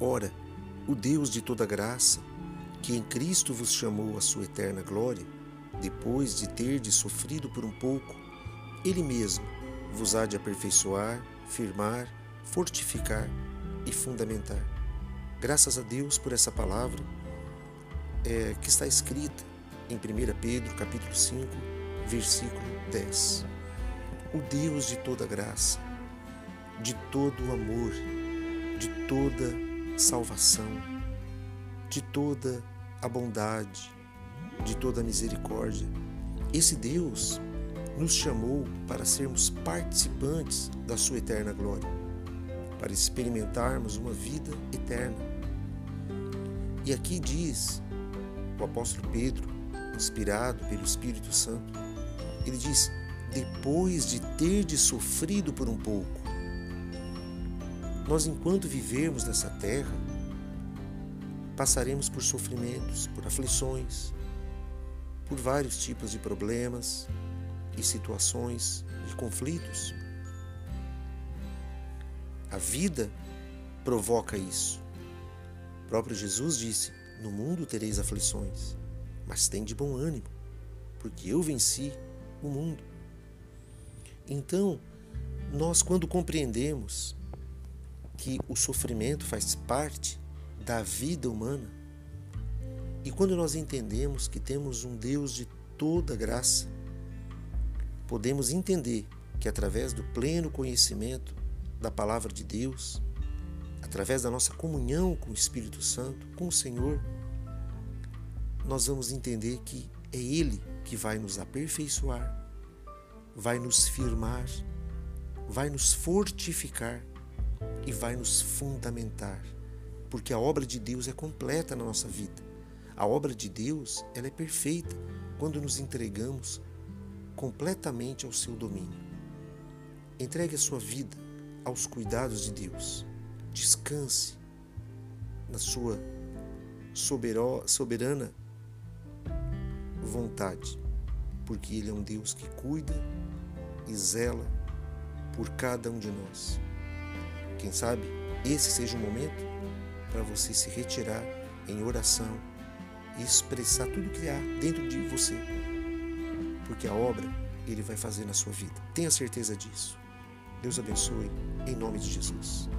Ora, o Deus de toda graça, que em Cristo vos chamou à sua eterna glória, depois de terdes sofrido por um pouco, Ele mesmo vos há de aperfeiçoar, firmar, fortificar e fundamentar. Graças a Deus por essa palavra é, que está escrita em 1 Pedro capítulo 5, versículo 10. O Deus de toda graça, de todo amor, de toda salvação, de toda a bondade, de toda a misericórdia. Esse Deus nos chamou para sermos participantes da sua eterna glória, para experimentarmos uma vida eterna. E aqui diz o apóstolo Pedro, inspirado pelo Espírito Santo, ele diz: depois de ter de sofrido por um pouco, nós, enquanto vivermos nessa terra, passaremos por sofrimentos, por aflições, por vários tipos de problemas e situações de conflitos. A vida provoca isso. O próprio Jesus disse: No mundo tereis aflições, mas tem de bom ânimo, porque eu venci o mundo. Então, nós, quando compreendemos que o sofrimento faz parte da vida humana. E quando nós entendemos que temos um Deus de toda graça, podemos entender que através do pleno conhecimento da palavra de Deus, através da nossa comunhão com o Espírito Santo, com o Senhor, nós vamos entender que é Ele que vai nos aperfeiçoar, vai nos firmar, vai nos fortificar e vai nos fundamentar, porque a obra de Deus é completa na nossa vida. A obra de Deus, ela é perfeita quando nos entregamos completamente ao seu domínio. Entregue a sua vida aos cuidados de Deus. Descanse na sua soberana vontade, porque Ele é um Deus que cuida e zela por cada um de nós. Quem sabe esse seja o momento para você se retirar em oração e expressar tudo que há dentro de você. Porque a obra ele vai fazer na sua vida. Tenha certeza disso. Deus abençoe em nome de Jesus.